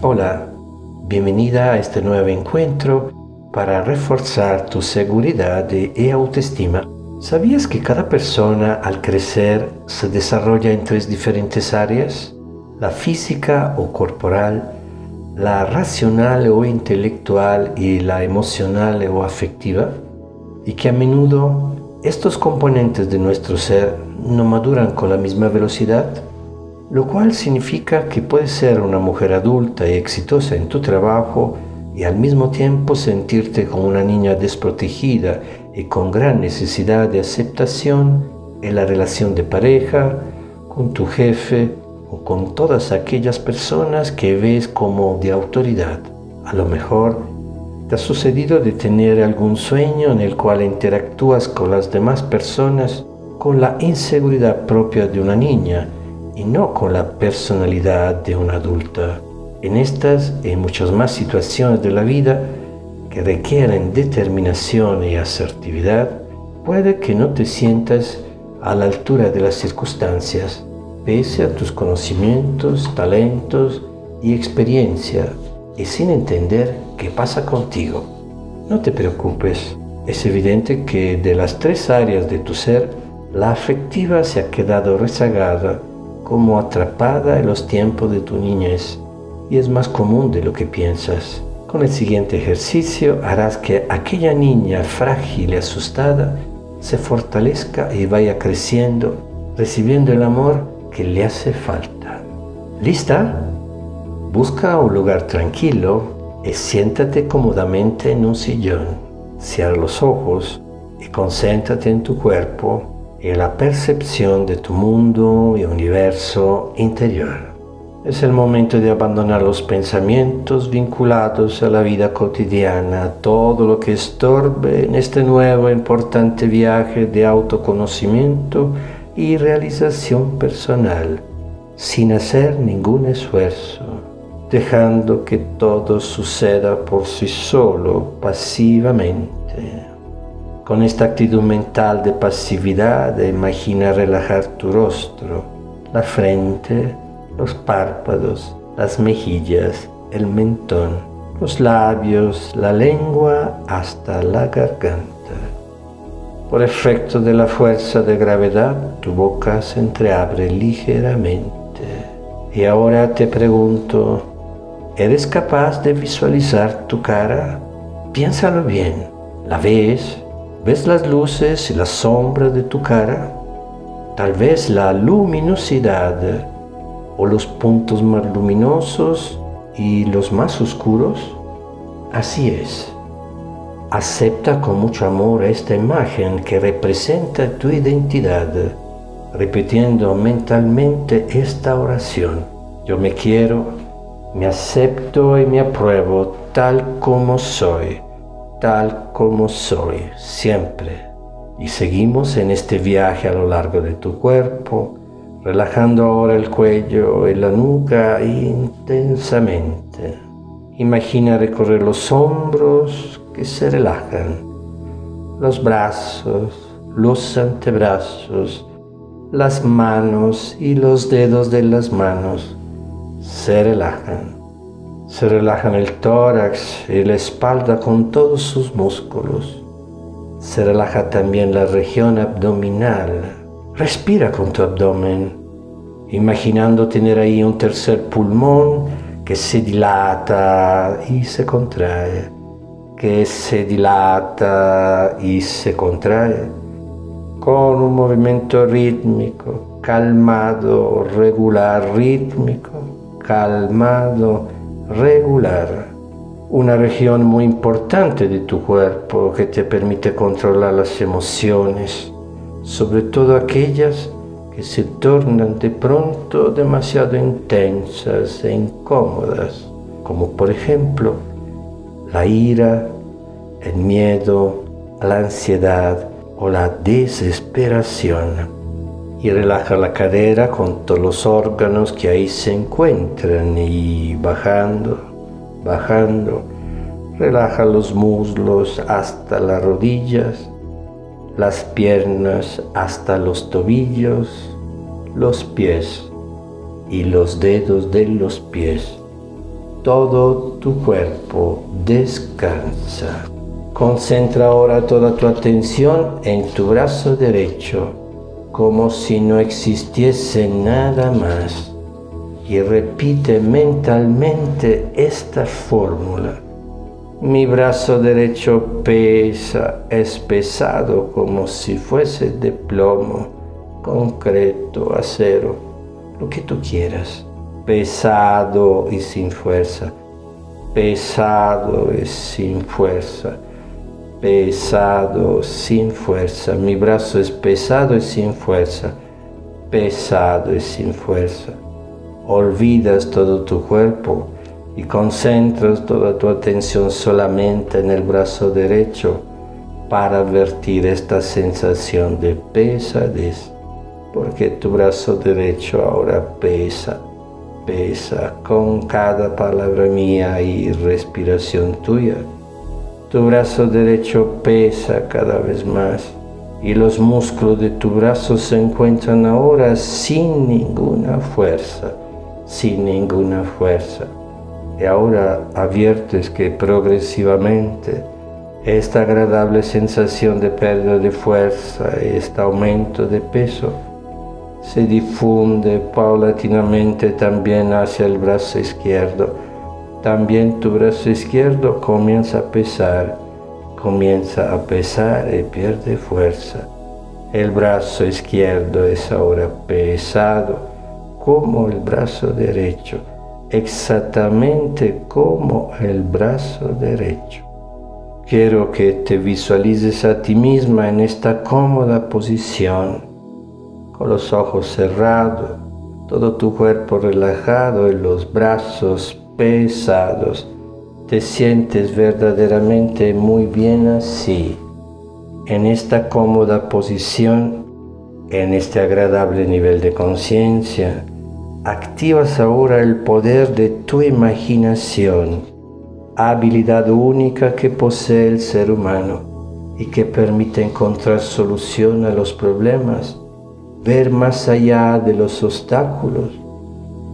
Hola, bienvenida a este nuevo encuentro para reforzar tu seguridad y autoestima. ¿Sabías que cada persona al crecer se desarrolla en tres diferentes áreas? La física o corporal, la racional o intelectual y la emocional o afectiva? Y que a menudo estos componentes de nuestro ser no maduran con la misma velocidad? Lo cual significa que puedes ser una mujer adulta y exitosa en tu trabajo y al mismo tiempo sentirte como una niña desprotegida y con gran necesidad de aceptación en la relación de pareja, con tu jefe o con todas aquellas personas que ves como de autoridad. A lo mejor te ha sucedido de tener algún sueño en el cual interactúas con las demás personas con la inseguridad propia de una niña y no con la personalidad de una adulta. En estas y muchas más situaciones de la vida que requieren determinación y asertividad, puede que no te sientas a la altura de las circunstancias, pese a tus conocimientos, talentos y experiencia, y sin entender qué pasa contigo. No te preocupes, es evidente que de las tres áreas de tu ser, la afectiva se ha quedado rezagada como atrapada en los tiempos de tu niñez y es más común de lo que piensas. Con el siguiente ejercicio harás que aquella niña frágil y asustada se fortalezca y vaya creciendo, recibiendo el amor que le hace falta. ¿Lista? Busca un lugar tranquilo y siéntate cómodamente en un sillón. Cierra los ojos y concéntrate en tu cuerpo y la percepción de tu mundo y universo interior. Es el momento de abandonar los pensamientos vinculados a la vida cotidiana, todo lo que estorbe en este nuevo importante viaje de autoconocimiento y realización personal, sin hacer ningún esfuerzo, dejando que todo suceda por sí solo, pasivamente. Con esta actitud mental de pasividad, imagina relajar tu rostro, la frente, los párpados, las mejillas, el mentón, los labios, la lengua hasta la garganta. Por efecto de la fuerza de gravedad, tu boca se entreabre ligeramente. Y ahora te pregunto, ¿eres capaz de visualizar tu cara? Piénsalo bien. ¿La ves? ¿Ves las luces y las sombras de tu cara? Tal vez la luminosidad o los puntos más luminosos y los más oscuros. Así es. Acepta con mucho amor esta imagen que representa tu identidad, repitiendo mentalmente esta oración. Yo me quiero, me acepto y me apruebo tal como soy tal como soy, siempre. Y seguimos en este viaje a lo largo de tu cuerpo, relajando ahora el cuello y la nuca intensamente. Imagina recorrer los hombros que se relajan, los brazos, los antebrazos, las manos y los dedos de las manos se relajan se relajan el tórax y la espalda con todos sus músculos. Se relaja también la región abdominal. Respira con tu abdomen, imaginando tener ahí un tercer pulmón que se dilata y se contrae, que se dilata y se contrae, con un movimiento rítmico, calmado, regular, rítmico, calmado, regular, una región muy importante de tu cuerpo que te permite controlar las emociones, sobre todo aquellas que se tornan de pronto demasiado intensas e incómodas, como por ejemplo la ira, el miedo, la ansiedad o la desesperación y relaja la cadera con todos los órganos que ahí se encuentran y bajando, bajando, relaja los muslos hasta las rodillas, las piernas hasta los tobillos, los pies y los dedos de los pies. todo tu cuerpo descansa. Concentra ahora toda tu atención en tu brazo derecho, como si no existiese nada más. Y repite mentalmente esta fórmula. Mi brazo derecho pesa, es pesado como si fuese de plomo, concreto, acero, lo que tú quieras. Pesado y sin fuerza. Pesado y sin fuerza pesado, sin fuerza. Mi brazo es pesado y sin fuerza. Pesado y sin fuerza. Olvidas todo tu cuerpo y concentras toda tu atención solamente en el brazo derecho para advertir esta sensación de pesadez, porque tu brazo derecho ahora pesa, pesa con cada palabra mía y respiración tuya. Tu brazo derecho pesa cada vez más y los músculos de tu brazo se encuentran ahora sin ninguna fuerza, sin ninguna fuerza. Y ahora adviertes que progresivamente esta agradable sensación de pérdida de fuerza este aumento de peso se difunde paulatinamente también hacia el brazo izquierdo también tu brazo izquierdo comienza a pesar, comienza a pesar y pierde fuerza. El brazo izquierdo es ahora pesado como el brazo derecho, exactamente como el brazo derecho. Quiero que te visualices a ti misma en esta cómoda posición, con los ojos cerrados, todo tu cuerpo relajado y los brazos pesados. Te sientes verdaderamente muy bien así, en esta cómoda posición, en este agradable nivel de conciencia. Activas ahora el poder de tu imaginación, habilidad única que posee el ser humano y que permite encontrar solución a los problemas, ver más allá de los obstáculos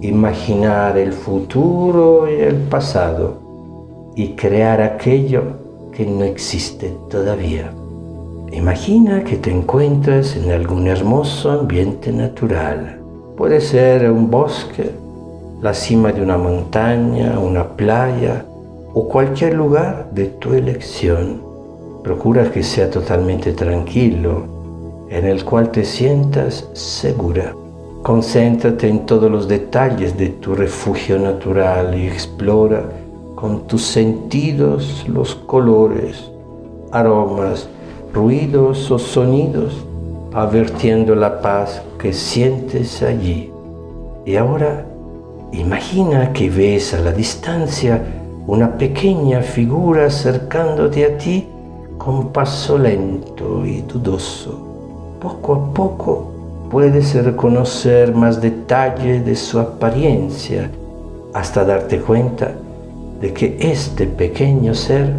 imaginar el futuro y el pasado y crear aquello que no existe todavía. Imagina que te encuentras en algún hermoso ambiente natural. Puede ser un bosque, la cima de una montaña, una playa o cualquier lugar de tu elección. Procura que sea totalmente tranquilo, en el cual te sientas segura. Concéntrate en todos los detalles de tu refugio natural y explora con tus sentidos los colores, aromas, ruidos o sonidos, advirtiendo la paz que sientes allí. Y ahora imagina que ves a la distancia una pequeña figura acercándote a ti con paso lento y dudoso. Poco a poco puedes reconocer más detalle de su apariencia hasta darte cuenta de que este pequeño ser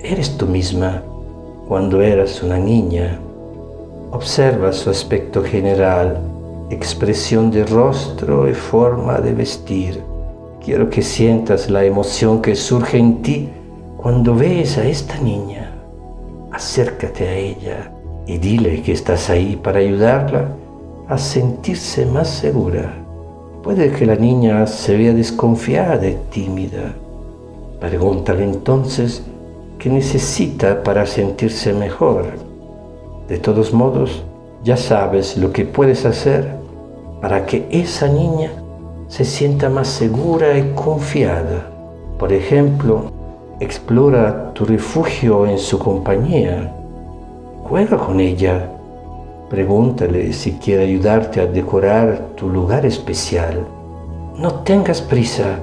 eres tú misma cuando eras una niña. Observa su aspecto general, expresión de rostro y forma de vestir. Quiero que sientas la emoción que surge en ti cuando ves a esta niña. Acércate a ella y dile que estás ahí para ayudarla a sentirse más segura. Puede que la niña se vea desconfiada y tímida. Pregúntale entonces qué necesita para sentirse mejor. De todos modos, ya sabes lo que puedes hacer para que esa niña se sienta más segura y confiada. Por ejemplo, explora tu refugio en su compañía. Juega con ella Pregúntale si quiere ayudarte a decorar tu lugar especial. No tengas prisa.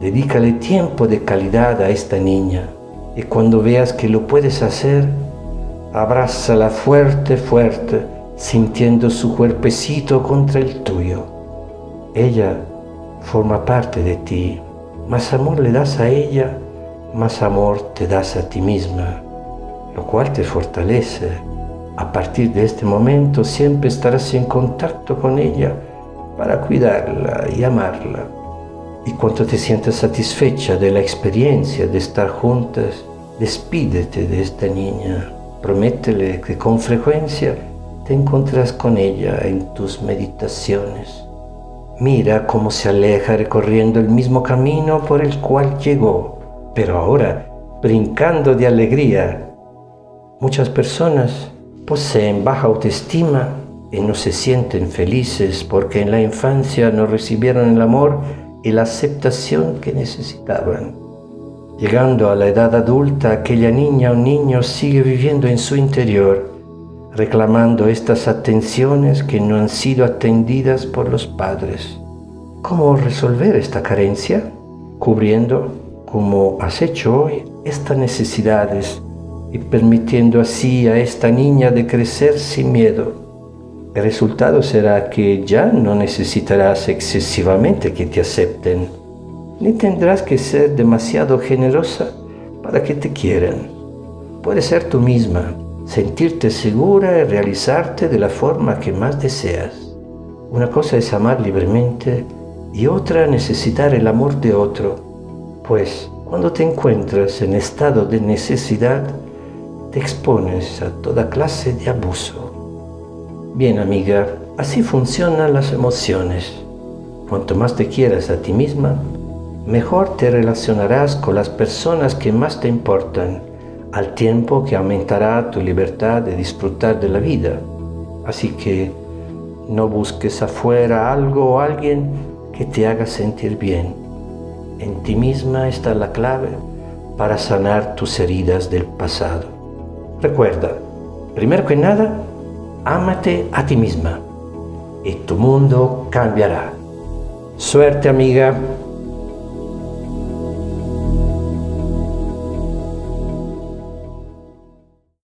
Dedícale tiempo de calidad a esta niña y cuando veas que lo puedes hacer, abrázala fuerte, fuerte, sintiendo su cuerpecito contra el tuyo. Ella forma parte de ti. Más amor le das a ella, más amor te das a ti misma, lo cual te fortalece a partir de este momento siempre estarás en contacto con ella para cuidarla y amarla. y cuando te sientas satisfecha de la experiencia de estar juntas, despídete de esta niña. Prométele que con frecuencia te encuentras con ella en tus meditaciones. Mira cómo se aleja recorriendo el mismo camino por el cual llegó, pero ahora brincando de alegría. Muchas personas poseen baja autoestima y no se sienten felices porque en la infancia no recibieron el amor y la aceptación que necesitaban. Llegando a la edad adulta, aquella niña o niño sigue viviendo en su interior, reclamando estas atenciones que no han sido atendidas por los padres. ¿Cómo resolver esta carencia? Cubriendo, como has hecho hoy, estas necesidades y permitiendo así a esta niña de crecer sin miedo el resultado será que ya no necesitarás excesivamente que te acepten, ni tendrás que ser demasiado generosa para que te quieran. Puedes ser tú misma, sentirte segura y realizarte de la forma que más deseas. Una cosa es amar libremente y otra necesitar el amor de otro, pues cuando te encuentras en estado de necesidad, te expones a toda clase de abuso. Bien amiga, así funcionan las emociones. Cuanto más te quieras a ti misma, mejor te relacionarás con las personas que más te importan, al tiempo que aumentará tu libertad de disfrutar de la vida. Así que no busques afuera algo o alguien que te haga sentir bien. En ti misma está la clave para sanar tus heridas del pasado. Recuerda, primero que nada, ámate a ti misma y tu mundo cambiará. Suerte amiga.